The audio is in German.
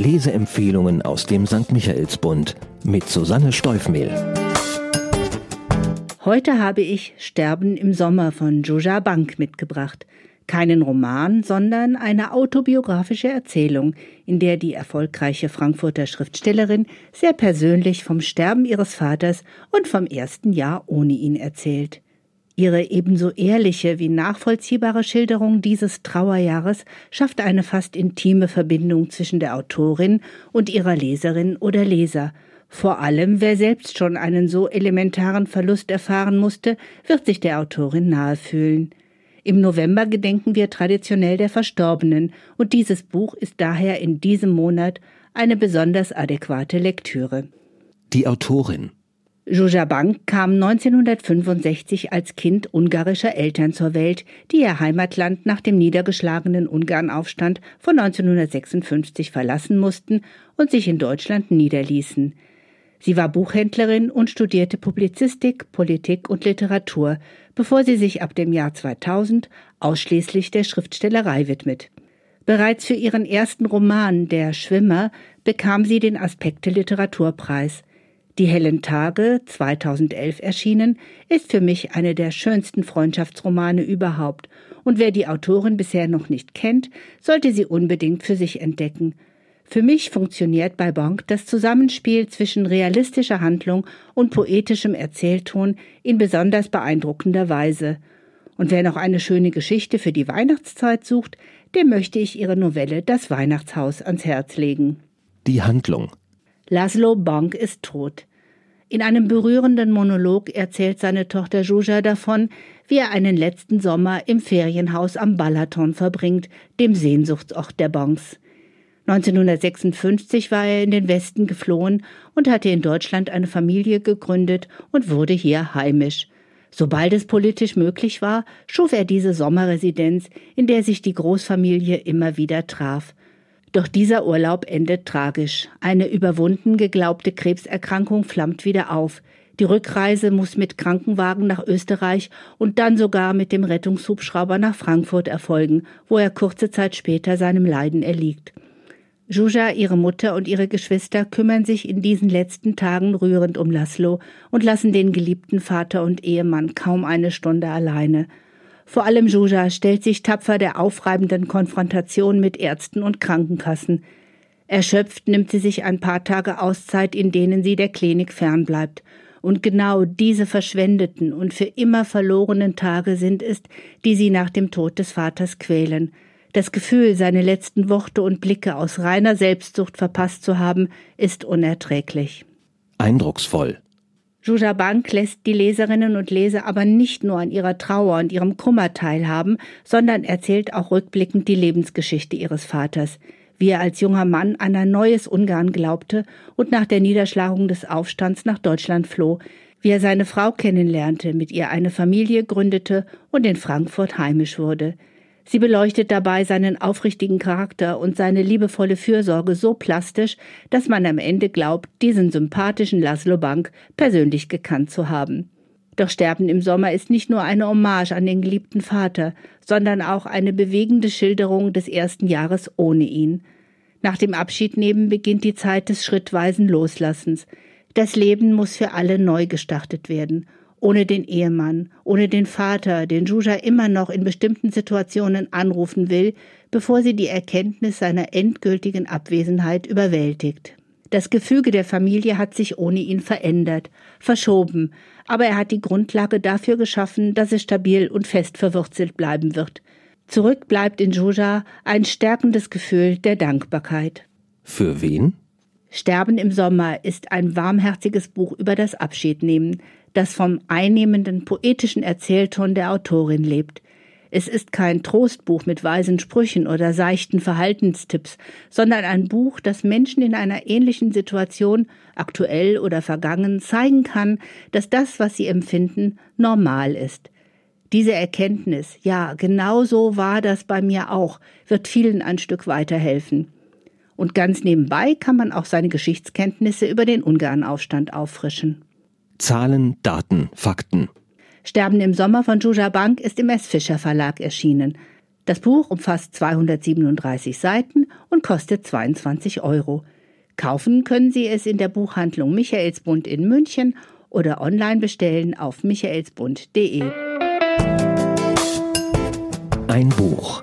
Leseempfehlungen aus dem St. Michaelsbund mit Susanne Steufmehl. Heute habe ich Sterben im Sommer von Joja Bank mitgebracht. Keinen Roman, sondern eine autobiografische Erzählung, in der die erfolgreiche Frankfurter Schriftstellerin sehr persönlich vom Sterben ihres Vaters und vom ersten Jahr ohne ihn erzählt. Ihre ebenso ehrliche wie nachvollziehbare Schilderung dieses Trauerjahres schafft eine fast intime Verbindung zwischen der Autorin und ihrer Leserin oder Leser. Vor allem, wer selbst schon einen so elementaren Verlust erfahren musste, wird sich der Autorin nahe fühlen. Im November gedenken wir traditionell der Verstorbenen, und dieses Buch ist daher in diesem Monat eine besonders adäquate Lektüre. Die Autorin Joja Bank kam 1965 als Kind ungarischer Eltern zur Welt, die ihr Heimatland nach dem niedergeschlagenen Ungarnaufstand von 1956 verlassen mussten und sich in Deutschland niederließen. Sie war Buchhändlerin und studierte Publizistik, Politik und Literatur, bevor sie sich ab dem Jahr 2000 ausschließlich der Schriftstellerei widmet. Bereits für ihren ersten Roman Der Schwimmer bekam sie den Aspekte Literaturpreis. Die hellen Tage, 2011 erschienen, ist für mich eine der schönsten Freundschaftsromane überhaupt, und wer die Autorin bisher noch nicht kennt, sollte sie unbedingt für sich entdecken. Für mich funktioniert bei Bonk das Zusammenspiel zwischen realistischer Handlung und poetischem Erzählton in besonders beeindruckender Weise. Und wer noch eine schöne Geschichte für die Weihnachtszeit sucht, dem möchte ich ihre Novelle Das Weihnachtshaus ans Herz legen. Die Handlung Laszlo Bonk ist tot. In einem berührenden Monolog erzählt seine Tochter Juja davon, wie er einen letzten Sommer im Ferienhaus am Balaton verbringt, dem Sehnsuchtsort der Bonks. 1956 war er in den Westen geflohen und hatte in Deutschland eine Familie gegründet und wurde hier heimisch. Sobald es politisch möglich war, schuf er diese Sommerresidenz, in der sich die Großfamilie immer wieder traf. Doch dieser Urlaub endet tragisch. Eine überwunden geglaubte Krebserkrankung flammt wieder auf. Die Rückreise muss mit Krankenwagen nach Österreich und dann sogar mit dem Rettungshubschrauber nach Frankfurt erfolgen, wo er kurze Zeit später seinem Leiden erliegt. Juja, ihre Mutter und ihre Geschwister kümmern sich in diesen letzten Tagen rührend um Laszlo und lassen den geliebten Vater und Ehemann kaum eine Stunde alleine. Vor allem Juja stellt sich tapfer der aufreibenden Konfrontation mit Ärzten und Krankenkassen. Erschöpft nimmt sie sich ein paar Tage Auszeit, in denen sie der Klinik fernbleibt. Und genau diese verschwendeten und für immer verlorenen Tage sind es, die sie nach dem Tod des Vaters quälen. Das Gefühl, seine letzten Worte und Blicke aus reiner Selbstsucht verpasst zu haben, ist unerträglich. Eindrucksvoll. Juja Bank lässt die Leserinnen und Leser aber nicht nur an ihrer Trauer und ihrem Kummer teilhaben, sondern erzählt auch rückblickend die Lebensgeschichte ihres Vaters, wie er als junger Mann an ein neues Ungarn glaubte und nach der Niederschlagung des Aufstands nach Deutschland floh, wie er seine Frau kennenlernte, mit ihr eine Familie gründete und in Frankfurt heimisch wurde, Sie beleuchtet dabei seinen aufrichtigen Charakter und seine liebevolle Fürsorge so plastisch, dass man am Ende glaubt, diesen sympathischen Laszlo Bank persönlich gekannt zu haben. Doch Sterben im Sommer ist nicht nur eine Hommage an den geliebten Vater, sondern auch eine bewegende Schilderung des ersten Jahres ohne ihn. Nach dem Abschiednehmen beginnt die Zeit des schrittweisen Loslassens. Das Leben muss für alle neu gestartet werden ohne den Ehemann, ohne den Vater, den Juja immer noch in bestimmten Situationen anrufen will, bevor sie die Erkenntnis seiner endgültigen Abwesenheit überwältigt. Das Gefüge der Familie hat sich ohne ihn verändert, verschoben, aber er hat die Grundlage dafür geschaffen, dass es stabil und fest verwurzelt bleiben wird. Zurück bleibt in Juja ein stärkendes Gefühl der Dankbarkeit. Für wen? Sterben im Sommer ist ein warmherziges Buch über das Abschiednehmen, das vom einnehmenden poetischen Erzählton der Autorin lebt. Es ist kein Trostbuch mit weisen Sprüchen oder seichten Verhaltenstipps, sondern ein Buch, das Menschen in einer ähnlichen Situation, aktuell oder vergangen, zeigen kann, dass das, was sie empfinden, normal ist. Diese Erkenntnis, ja, genau so war das bei mir auch, wird vielen ein Stück weiterhelfen. Und ganz nebenbei kann man auch seine Geschichtskenntnisse über den Ungarnaufstand auffrischen. Zahlen, Daten, Fakten. Sterben im Sommer von Juja Bank ist im S. Fischer Verlag erschienen. Das Buch umfasst 237 Seiten und kostet 22 Euro. Kaufen können Sie es in der Buchhandlung Michaelsbund in München oder online bestellen auf michaelsbund.de. Ein Buch,